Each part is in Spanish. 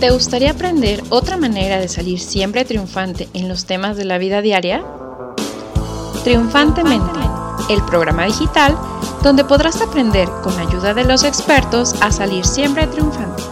¿Te gustaría aprender otra manera de salir siempre triunfante en los temas de la vida diaria? Triunfantemente, el programa digital donde podrás aprender con ayuda de los expertos a salir siempre triunfante.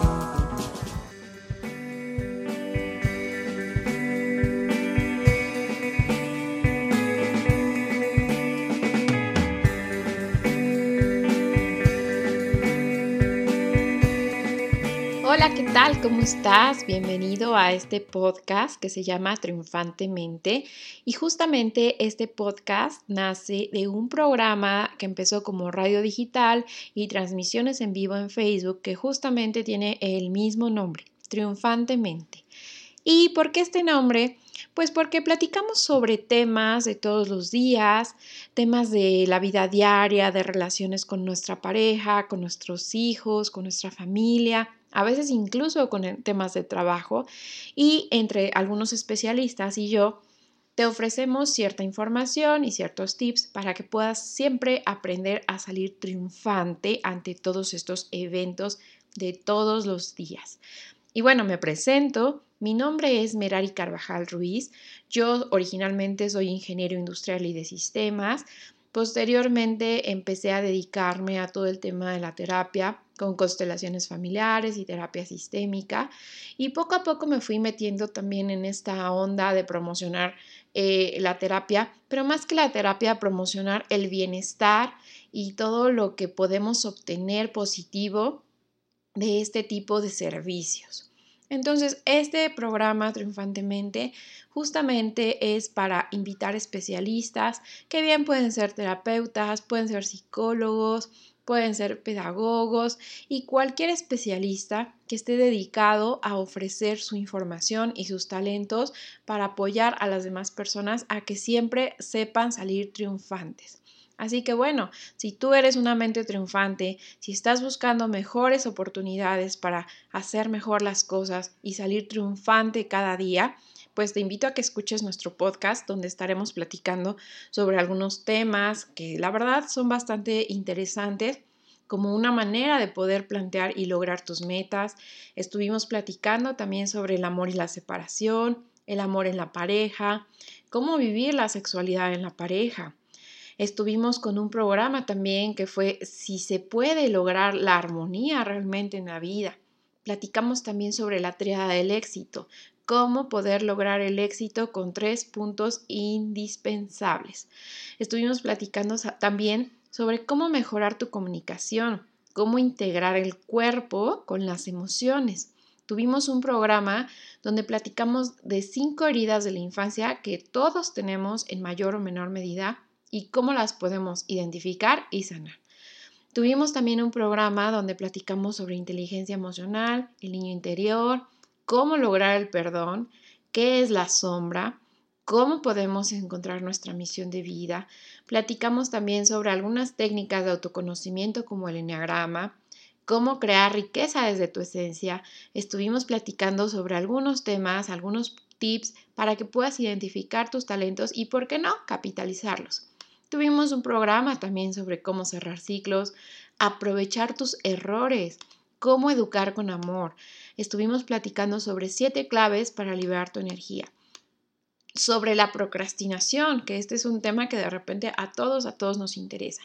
Hola, ¿qué tal? ¿Cómo estás? Bienvenido a este podcast que se llama Triunfantemente. Y justamente este podcast nace de un programa que empezó como radio digital y transmisiones en vivo en Facebook que justamente tiene el mismo nombre, Triunfantemente. ¿Y por qué este nombre? Pues porque platicamos sobre temas de todos los días, temas de la vida diaria, de relaciones con nuestra pareja, con nuestros hijos, con nuestra familia a veces incluso con temas de trabajo, y entre algunos especialistas y yo te ofrecemos cierta información y ciertos tips para que puedas siempre aprender a salir triunfante ante todos estos eventos de todos los días. Y bueno, me presento. Mi nombre es Merari Carvajal Ruiz. Yo originalmente soy ingeniero industrial y de sistemas. Posteriormente empecé a dedicarme a todo el tema de la terapia con constelaciones familiares y terapia sistémica y poco a poco me fui metiendo también en esta onda de promocionar eh, la terapia, pero más que la terapia, promocionar el bienestar y todo lo que podemos obtener positivo de este tipo de servicios. Entonces, este programa Triunfantemente justamente es para invitar especialistas que bien pueden ser terapeutas, pueden ser psicólogos, pueden ser pedagogos y cualquier especialista que esté dedicado a ofrecer su información y sus talentos para apoyar a las demás personas a que siempre sepan salir triunfantes. Así que bueno, si tú eres una mente triunfante, si estás buscando mejores oportunidades para hacer mejor las cosas y salir triunfante cada día, pues te invito a que escuches nuestro podcast donde estaremos platicando sobre algunos temas que la verdad son bastante interesantes como una manera de poder plantear y lograr tus metas. Estuvimos platicando también sobre el amor y la separación, el amor en la pareja, cómo vivir la sexualidad en la pareja Estuvimos con un programa también que fue si se puede lograr la armonía realmente en la vida. Platicamos también sobre la triada del éxito, cómo poder lograr el éxito con tres puntos indispensables. Estuvimos platicando también sobre cómo mejorar tu comunicación, cómo integrar el cuerpo con las emociones. Tuvimos un programa donde platicamos de cinco heridas de la infancia que todos tenemos en mayor o menor medida y cómo las podemos identificar y sanar. Tuvimos también un programa donde platicamos sobre inteligencia emocional, el niño interior, cómo lograr el perdón, qué es la sombra, cómo podemos encontrar nuestra misión de vida. Platicamos también sobre algunas técnicas de autoconocimiento como el enneagrama, cómo crear riqueza desde tu esencia. Estuvimos platicando sobre algunos temas, algunos tips para que puedas identificar tus talentos y, ¿por qué no?, capitalizarlos. Tuvimos un programa también sobre cómo cerrar ciclos, aprovechar tus errores, cómo educar con amor. Estuvimos platicando sobre siete claves para liberar tu energía. Sobre la procrastinación, que este es un tema que de repente a todos, a todos nos interesa.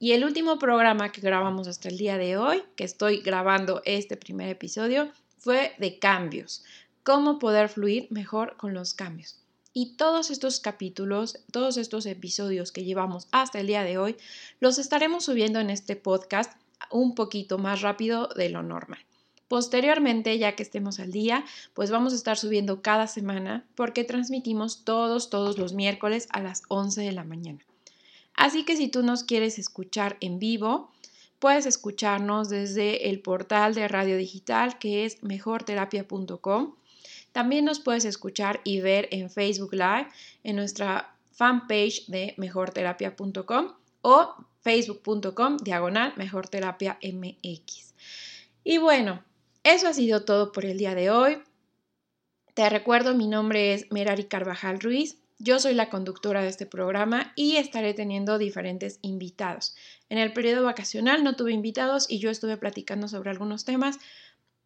Y el último programa que grabamos hasta el día de hoy, que estoy grabando este primer episodio, fue de cambios. Cómo poder fluir mejor con los cambios. Y todos estos capítulos, todos estos episodios que llevamos hasta el día de hoy, los estaremos subiendo en este podcast un poquito más rápido de lo normal. Posteriormente, ya que estemos al día, pues vamos a estar subiendo cada semana porque transmitimos todos, todos los miércoles a las 11 de la mañana. Así que si tú nos quieres escuchar en vivo, puedes escucharnos desde el portal de radio digital que es mejorterapia.com también nos puedes escuchar y ver en Facebook Live en nuestra fanpage de mejorterapia.com o facebook.com diagonal mejorterapia MX. Y bueno, eso ha sido todo por el día de hoy. Te recuerdo, mi nombre es Merari Carvajal Ruiz. Yo soy la conductora de este programa y estaré teniendo diferentes invitados. En el periodo vacacional no tuve invitados y yo estuve platicando sobre algunos temas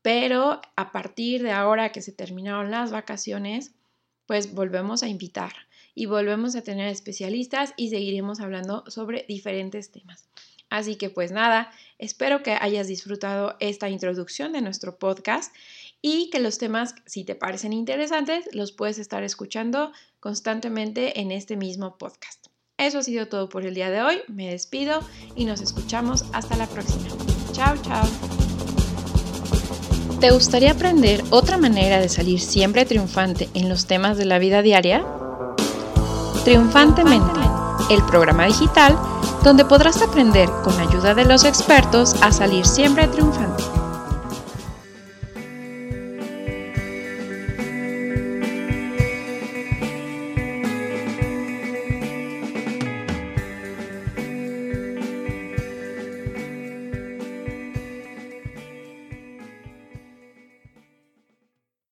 pero a partir de ahora que se terminaron las vacaciones, pues volvemos a invitar y volvemos a tener especialistas y seguiremos hablando sobre diferentes temas. Así que pues nada, espero que hayas disfrutado esta introducción de nuestro podcast y que los temas, si te parecen interesantes, los puedes estar escuchando constantemente en este mismo podcast. Eso ha sido todo por el día de hoy. Me despido y nos escuchamos hasta la próxima. Chao, chao. ¿Te gustaría aprender otra manera de salir siempre triunfante en los temas de la vida diaria? Triunfantemente, el programa digital donde podrás aprender con ayuda de los expertos a salir siempre triunfante.